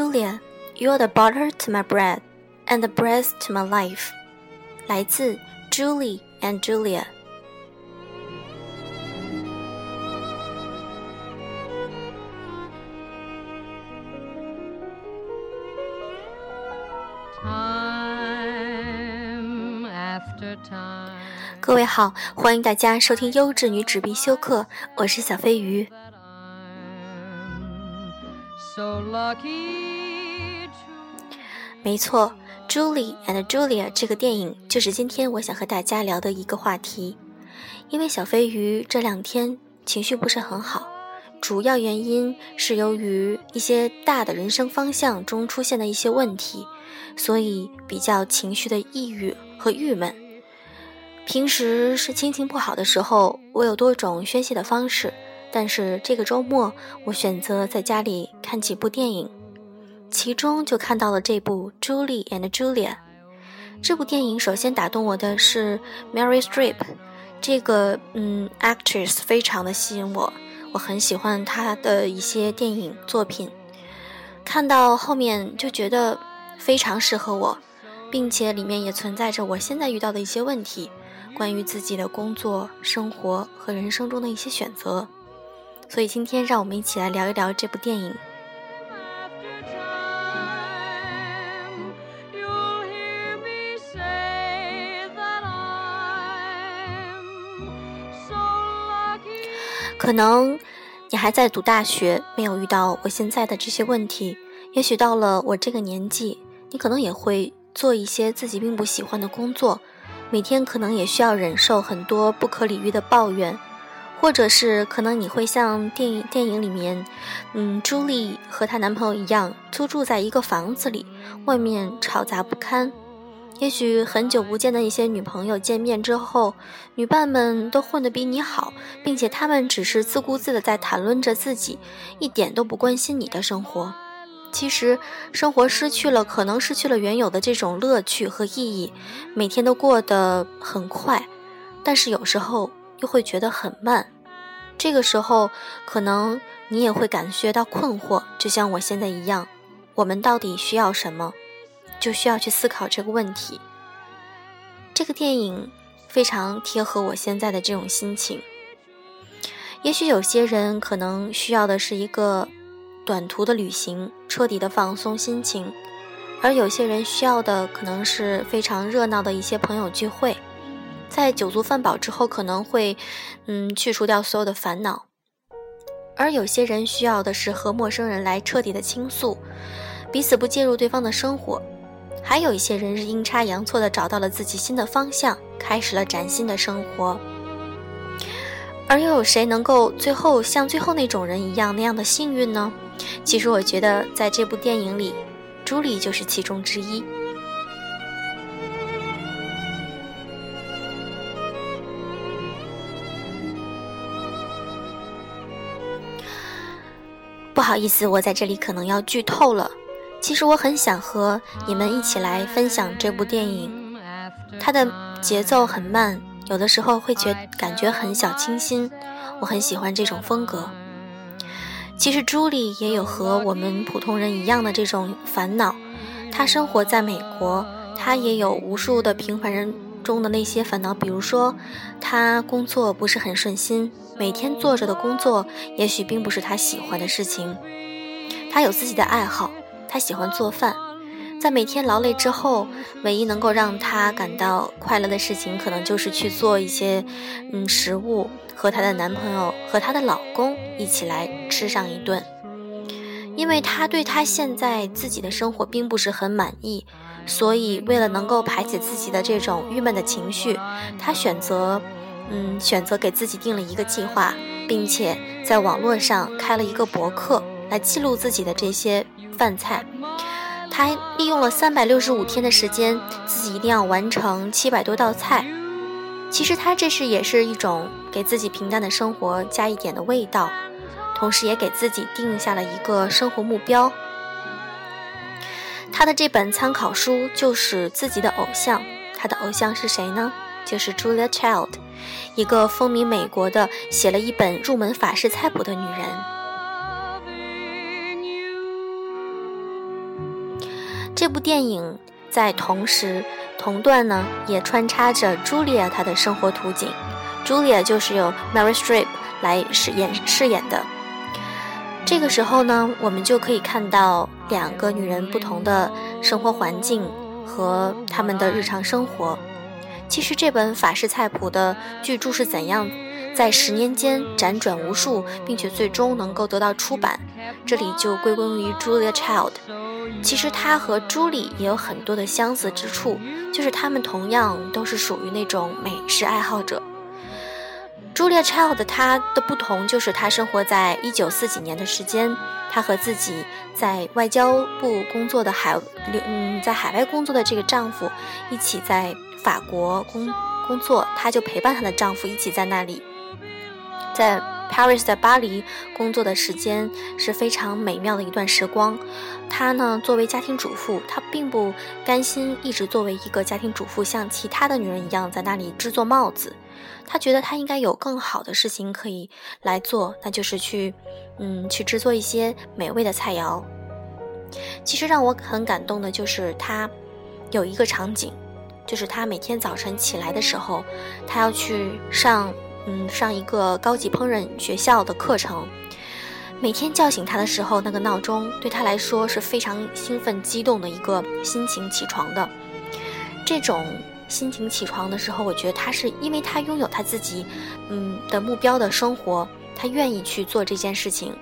Julia, you're the butter to my bread and the bread to my life. 来自 Julie and Julia。各位好，欢迎大家收听优质女纸必修课，我是小飞鱼。 没错，《Julie and Julia》这个电影就是今天我想和大家聊的一个话题。因为小飞鱼这两天情绪不是很好，主要原因是由于一些大的人生方向中出现的一些问题，所以比较情绪的抑郁和郁闷。平时是心情不好的时候，我有多种宣泄的方式。但是这个周末，我选择在家里看几部电影，其中就看到了这部《Julie and Julia》。这部电影首先打动我的是 Mary Streep，这个嗯 actress 非常的吸引我，我很喜欢她的一些电影作品。看到后面就觉得非常适合我，并且里面也存在着我现在遇到的一些问题，关于自己的工作、生活和人生中的一些选择。所以今天让我们一起来聊一聊这部电影。可能你还在读大学，没有遇到我现在的这些问题。也许到了我这个年纪，你可能也会做一些自己并不喜欢的工作，每天可能也需要忍受很多不可理喻的抱怨。或者是可能你会像电影电影里面，嗯，朱莉和她男朋友一样，租住在一个房子里，外面吵杂不堪。也许很久不见的一些女朋友见面之后，女伴们都混得比你好，并且她们只是自顾自的在谈论着自己，一点都不关心你的生活。其实生活失去了，可能失去了原有的这种乐趣和意义，每天都过得很快，但是有时候。又会觉得很慢，这个时候可能你也会感觉到困惑，就像我现在一样。我们到底需要什么？就需要去思考这个问题。这个电影非常贴合我现在的这种心情。也许有些人可能需要的是一个短途的旅行，彻底的放松心情；而有些人需要的可能是非常热闹的一些朋友聚会。在酒足饭饱之后，可能会，嗯，去除掉所有的烦恼；而有些人需要的是和陌生人来彻底的倾诉，彼此不介入对方的生活；还有一些人是阴差阳错的找到了自己新的方向，开始了崭新的生活。而又有谁能够最后像最后那种人一样那样的幸运呢？其实我觉得，在这部电影里，朱莉就是其中之一。不好意思，我在这里可能要剧透了。其实我很想和你们一起来分享这部电影，它的节奏很慢，有的时候会觉感觉很小清新，我很喜欢这种风格。其实朱莉也有和我们普通人一样的这种烦恼，她生活在美国，她也有无数的平凡人。中的那些烦恼，比如说，他工作不是很顺心，每天做着的工作也许并不是他喜欢的事情。他有自己的爱好，他喜欢做饭，在每天劳累之后，唯一能够让他感到快乐的事情，可能就是去做一些嗯食物，和她的男朋友和她的老公一起来吃上一顿。因为她对她现在自己的生活并不是很满意。所以，为了能够排解自己的这种郁闷的情绪，她选择，嗯，选择给自己定了一个计划，并且在网络上开了一个博客来记录自己的这些饭菜。他利用了三百六十五天的时间，自己一定要完成七百多道菜。其实他这是也是一种给自己平淡的生活加一点的味道，同时也给自己定下了一个生活目标。他的这本参考书就是自己的偶像，他的偶像是谁呢？就是 Julia Child，一个风靡美国的写了一本入门法式菜谱的女人。这部电影在同时同段呢，也穿插着茱莉亚她的生活图景。茱莉亚就是由 Mary Streep 来饰演饰演的。这个时候呢，我们就可以看到两个女人不同的生活环境和她们的日常生活。其实这本法式菜谱的巨著是怎样在十年间辗转无数，并且最终能够得到出版，这里就归功于 Julia Child。其实她和朱莉也有很多的相似之处，就是她们同样都是属于那种美食爱好者。Julia Child 她的不同就是她生活在一九四几年的时间，她和自己在外交部工作的海嗯在海外工作的这个丈夫一起在法国工工作，她就陪伴她的丈夫一起在那里，在 Paris 在巴黎工作的时间是非常美妙的一段时光。她呢作为家庭主妇，她并不甘心一直作为一个家庭主妇，像其他的女人一样在那里制作帽子。他觉得他应该有更好的事情可以来做，那就是去，嗯，去制作一些美味的菜肴。其实让我很感动的就是他有一个场景，就是他每天早晨起来的时候，他要去上，嗯，上一个高级烹饪学校的课程。每天叫醒他的时候，那个闹钟对他来说是非常兴奋、激动的一个心情起床的，这种。心情起床的时候，我觉得他是因为他拥有他自己，嗯的目标的生活，他愿意去做这件事情，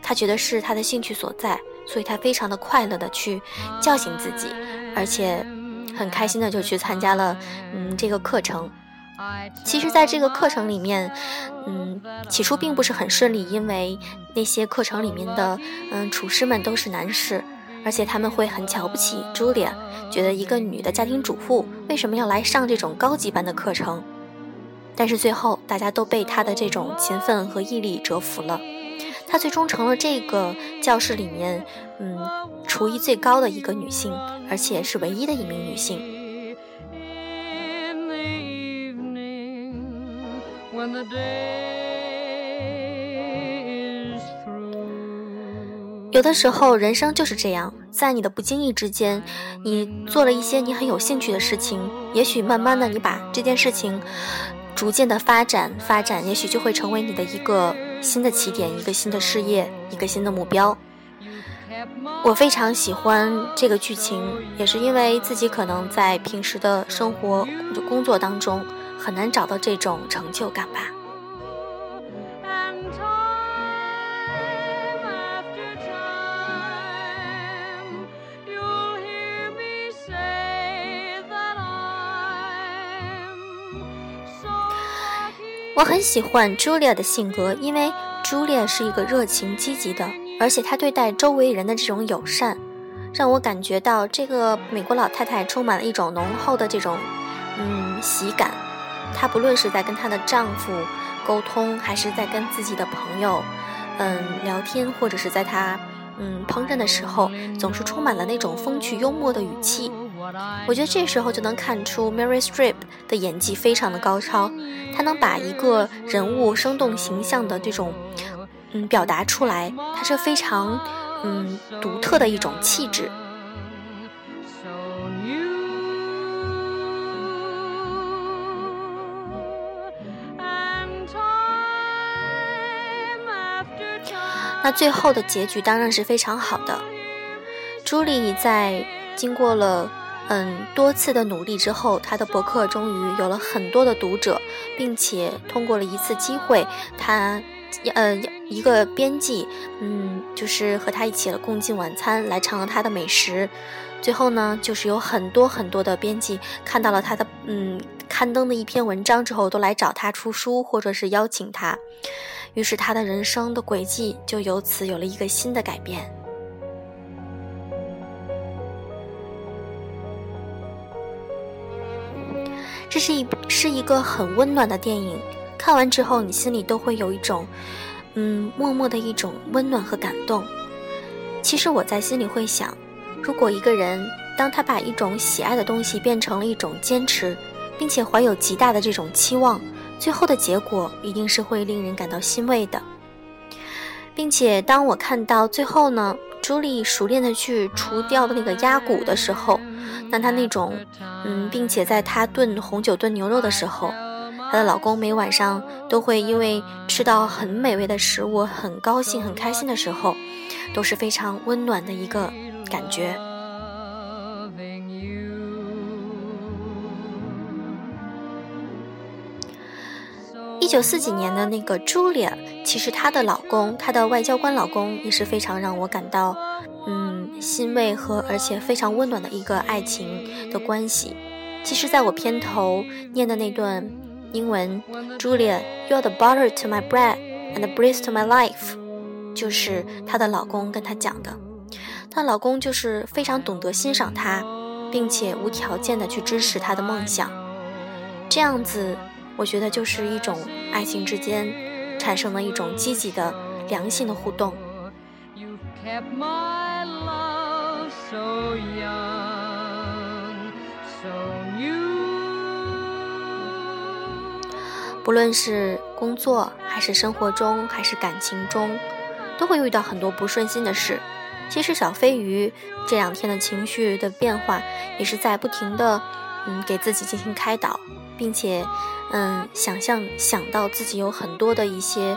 他觉得是他的兴趣所在，所以他非常的快乐的去叫醒自己，而且很开心的就去参加了嗯这个课程。其实，在这个课程里面，嗯，起初并不是很顺利，因为那些课程里面的嗯厨师们都是男士。而且他们会很瞧不起茱莉亚，觉得一个女的家庭主妇为什么要来上这种高级班的课程？但是最后大家都被她的这种勤奋和毅力折服了，她最终成了这个教室里面，嗯，厨艺最高的一个女性，而且是唯一的一名女性。When the day is three 有的时候，人生就是这样，在你的不经意之间，你做了一些你很有兴趣的事情，也许慢慢的，你把这件事情逐渐的发展发展，也许就会成为你的一个新的起点，一个新的事业，一个新的目标。我非常喜欢这个剧情，也是因为自己可能在平时的生活工作当中很难找到这种成就感吧。我很喜欢茱莉亚的性格，因为茱莉亚是一个热情积极的，而且她对待周围人的这种友善，让我感觉到这个美国老太太充满了一种浓厚的这种，嗯，喜感。她不论是在跟她的丈夫沟通，还是在跟自己的朋友，嗯，聊天，或者是在她，嗯，烹饪的时候，总是充满了那种风趣幽默的语气。我觉得这时候就能看出 Mary Streep 的演技非常的高超，她能把一个人物生动形象的这种，嗯，表达出来，她是非常，嗯，独特的一种气质。那最后的结局当然是非常好的，朱莉在经过了。嗯，多次的努力之后，她的博客终于有了很多的读者，并且通过了一次机会，她，呃，一个编辑，嗯，就是和她一起了共进晚餐，来尝了她的美食。最后呢，就是有很多很多的编辑看到了他的，嗯，刊登的一篇文章之后，都来找他出书，或者是邀请他。于是他的人生的轨迹就由此有了一个新的改变。这是一是一个很温暖的电影，看完之后你心里都会有一种，嗯，默默的一种温暖和感动。其实我在心里会想，如果一个人当他把一种喜爱的东西变成了一种坚持，并且怀有极大的这种期望，最后的结果一定是会令人感到欣慰的。并且当我看到最后呢，朱莉熟练的去除掉那个鸭骨的时候，那她那种，嗯，并且在她炖红酒炖牛肉的时候，她的老公每晚上都会因为吃到很美味的食物，很高兴、很开心的时候，都是非常温暖的一个感觉。一九四几年的那个朱莉，其实她的老公，她的外交官老公也是非常让我感到，嗯，欣慰和而且非常温暖的一个爱情的关系。其实，在我片头念的那段英文，Julia，you're the butter to my bread and the breeze to my life，就是她的老公跟她讲的。她老公就是非常懂得欣赏她，并且无条件的去支持她的梦想，这样子。我觉得就是一种爱情之间产生了一种积极的、良性的互动。You've kept my love so young. 不论是工作还是生活中还是感情中，都会遇到很多不顺心的事。其实小飞鱼这两天的情绪的变化，也是在不停的嗯给自己进行开导。并且，嗯，想象想到自己有很多的一些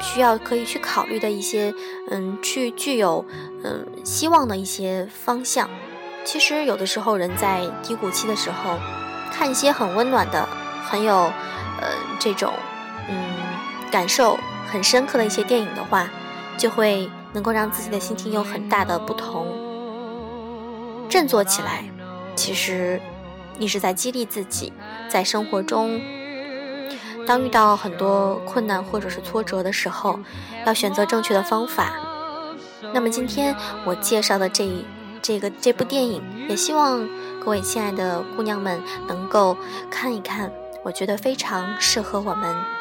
需要可以去考虑的一些，嗯，去具有嗯希望的一些方向。其实有的时候人在低谷期的时候，看一些很温暖的、很有呃这种嗯感受很深刻的一些电影的话，就会能够让自己的心情有很大的不同，振作起来。其实。你是在激励自己，在生活中，当遇到很多困难或者是挫折的时候，要选择正确的方法。那么今天我介绍的这一这个这部电影，也希望各位亲爱的姑娘们能够看一看，我觉得非常适合我们。